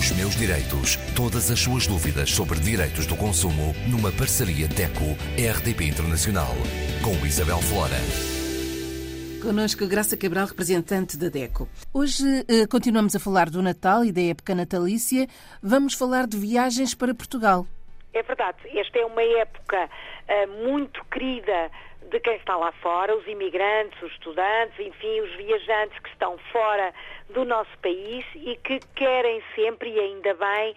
Os meus direitos. Todas as suas dúvidas sobre direitos do consumo numa parceria DECO-RDP Internacional. Com Isabel Flora. Conosco Graça Cabral, representante da DECO. Hoje eh, continuamos a falar do Natal e da época natalícia. Vamos falar de viagens para Portugal. É verdade. Esta é uma época uh, muito querida de quem está lá fora, os imigrantes, os estudantes, enfim, os viajantes que estão fora do nosso país e que querem sempre, e ainda bem,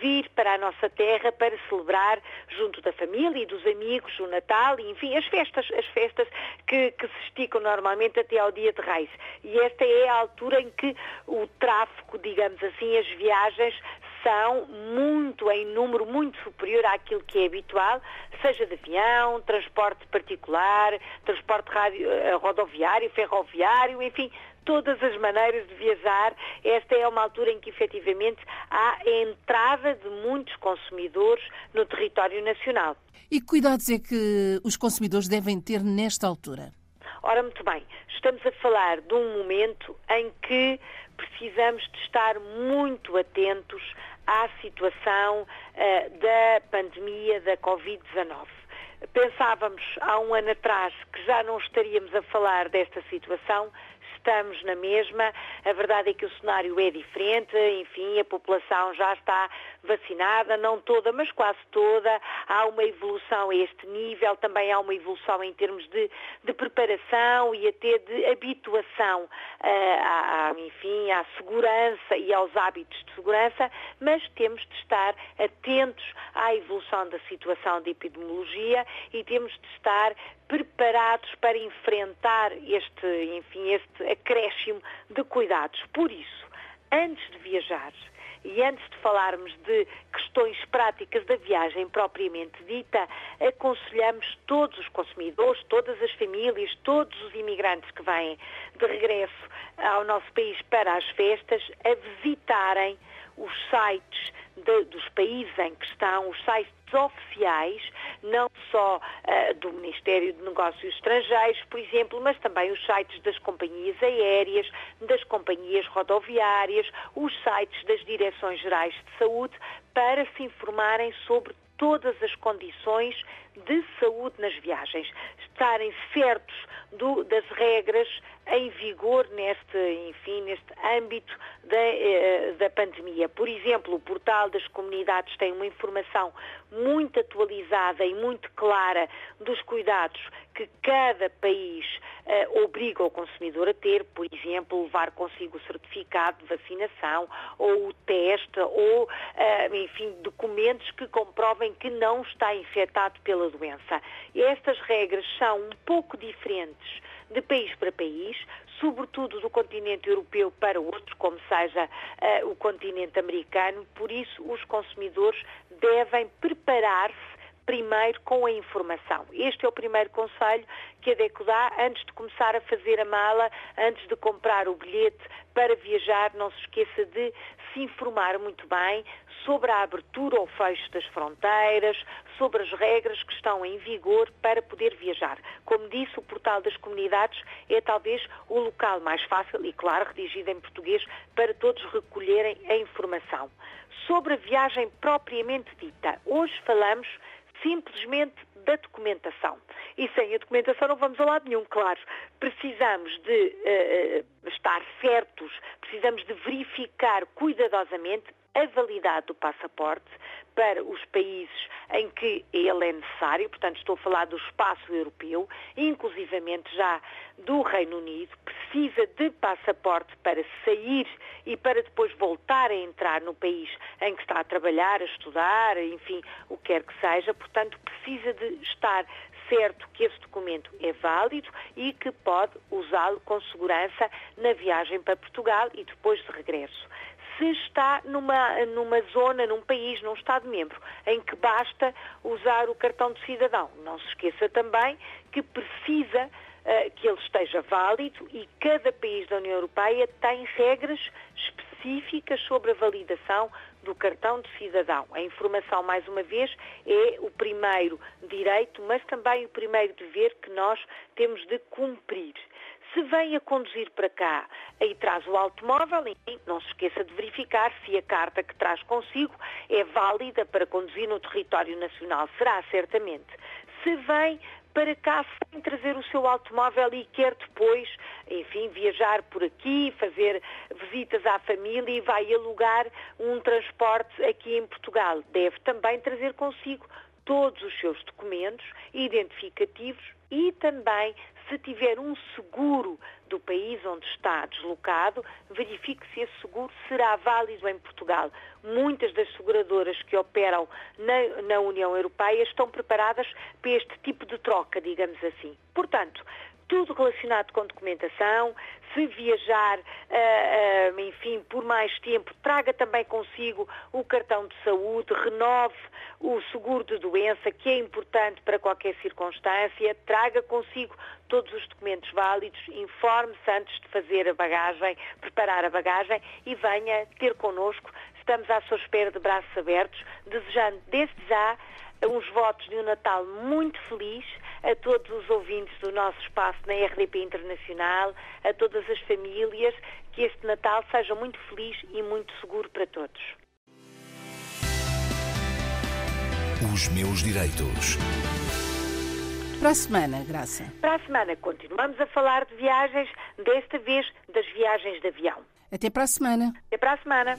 vir para a nossa terra para celebrar junto da família e dos amigos o Natal e, enfim, as festas, as festas que, que se esticam normalmente até ao dia de Reis. E esta é a altura em que o tráfego, digamos assim, as viagens são muito, em número muito superior àquilo que é habitual, seja de avião, transporte particular, transporte radio, eh, rodoviário, ferroviário, enfim, todas as maneiras de viajar. Esta é uma altura em que efetivamente há a entrada de muitos consumidores no território nacional. E que cuidados é que os consumidores devem ter nesta altura? Ora, muito bem, estamos a falar de um momento em que precisamos de estar muito atentos à situação uh, da pandemia da Covid-19. Pensávamos há um ano atrás que já não estaríamos a falar desta situação, estamos na mesma. A verdade é que o cenário é diferente, enfim, a população já está vacinada, não toda, mas quase toda. Há uma evolução a este nível, também há uma evolução em termos de, de preparação e até de habituação, uh, à, enfim, à segurança e aos hábitos de segurança, mas temos de estar atentos à evolução da situação de epidemiologia e temos de estar preparados para enfrentar este, enfim, este acréscimo de cuidados. Por isso, antes de viajar, e antes de falarmos de questões práticas da viagem propriamente dita, aconselhamos todos os consumidores, todas as famílias, todos os imigrantes que vêm de regresso ao nosso país para as festas a visitarem os sites de, dos países em que estão, os sites oficiais, não só uh, do Ministério de Negócios Estrangeiros, por exemplo, mas também os sites das companhias aéreas, das companhias rodoviárias, os sites das Direções Gerais de Saúde, para se informarem sobre todas as condições de saúde nas viagens, estarem certos do, das regras em vigor neste, enfim, neste âmbito da, eh, da pandemia. Por exemplo, o portal das comunidades tem uma informação muito atualizada e muito clara dos cuidados que cada país eh, obriga o consumidor a ter, por exemplo, levar consigo o certificado de vacinação ou o teste ou, eh, enfim, documentos que comprovem que não está infectado pela doença. E estas regras são um pouco diferentes de país para país, sobretudo do continente europeu para outro, como seja uh, o continente americano. Por isso, os consumidores devem preparar-se primeiro com a informação. Este é o primeiro conselho que a DECO dá antes de começar a fazer a mala, antes de comprar o bilhete para viajar. Não se esqueça de se informar muito bem sobre a abertura ou fecho das fronteiras, sobre as regras que estão em vigor para poder viajar. Como disse, o portal das comunidades é talvez o local mais fácil e, claro, redigido em português para todos recolherem a informação. Sobre a viagem propriamente dita, hoje falamos simplesmente da documentação. E sem a documentação não vamos a lado nenhum, claro. Precisamos de uh, estar certos, precisamos de verificar cuidadosamente a validade do passaporte para os países em que ele é necessário, portanto estou a falar do espaço europeu, inclusivamente já do Reino Unido, precisa de passaporte para sair e para depois voltar a entrar no país em que está a trabalhar, a estudar, enfim, o que quer que seja, portanto precisa de estar certo que esse documento é válido e que pode usá-lo com segurança na viagem para Portugal e depois de regresso se está numa, numa zona, num país, num Estado-membro, em que basta usar o cartão de cidadão. Não se esqueça também que precisa uh, que ele esteja válido e cada país da União Europeia tem regras específicas sobre a validação do cartão de cidadão. A informação, mais uma vez, é o primeiro direito, mas também o primeiro dever que nós temos de cumprir. Se vem a conduzir para cá e traz o automóvel, não se esqueça de verificar se a carta que traz consigo é válida para conduzir no território nacional. Será, certamente. Se vem para cá sem trazer o seu automóvel e quer depois, enfim, viajar por aqui, fazer visitas à família e vai alugar um transporte aqui em Portugal. Deve também trazer consigo todos os seus documentos identificativos e também se tiver um seguro do país onde está deslocado, verifique se esse seguro será válido em Portugal. Muitas das seguradoras que operam na, na, União Europeia estão preparadas para este tipo de troca, digamos assim. Portanto, tudo relacionado com documentação. Se viajar, uh, uh, enfim, por mais tempo, traga também consigo o cartão de saúde, renove o seguro de doença, que é importante para qualquer circunstância, traga consigo todos os documentos válidos, informe-se antes de fazer a bagagem, preparar a bagagem e venha ter connosco. Estamos à sua espera de braços abertos, desejando desde já uns votos de um Natal muito feliz a todos os ouvintes do nosso espaço na RDP Internacional, a todas as famílias, que este Natal seja muito feliz e muito seguro para todos. Os meus direitos. Para a semana, Graça. Para a semana continuamos a falar de viagens, desta vez das viagens de avião. Até para a semana. Até para a semana.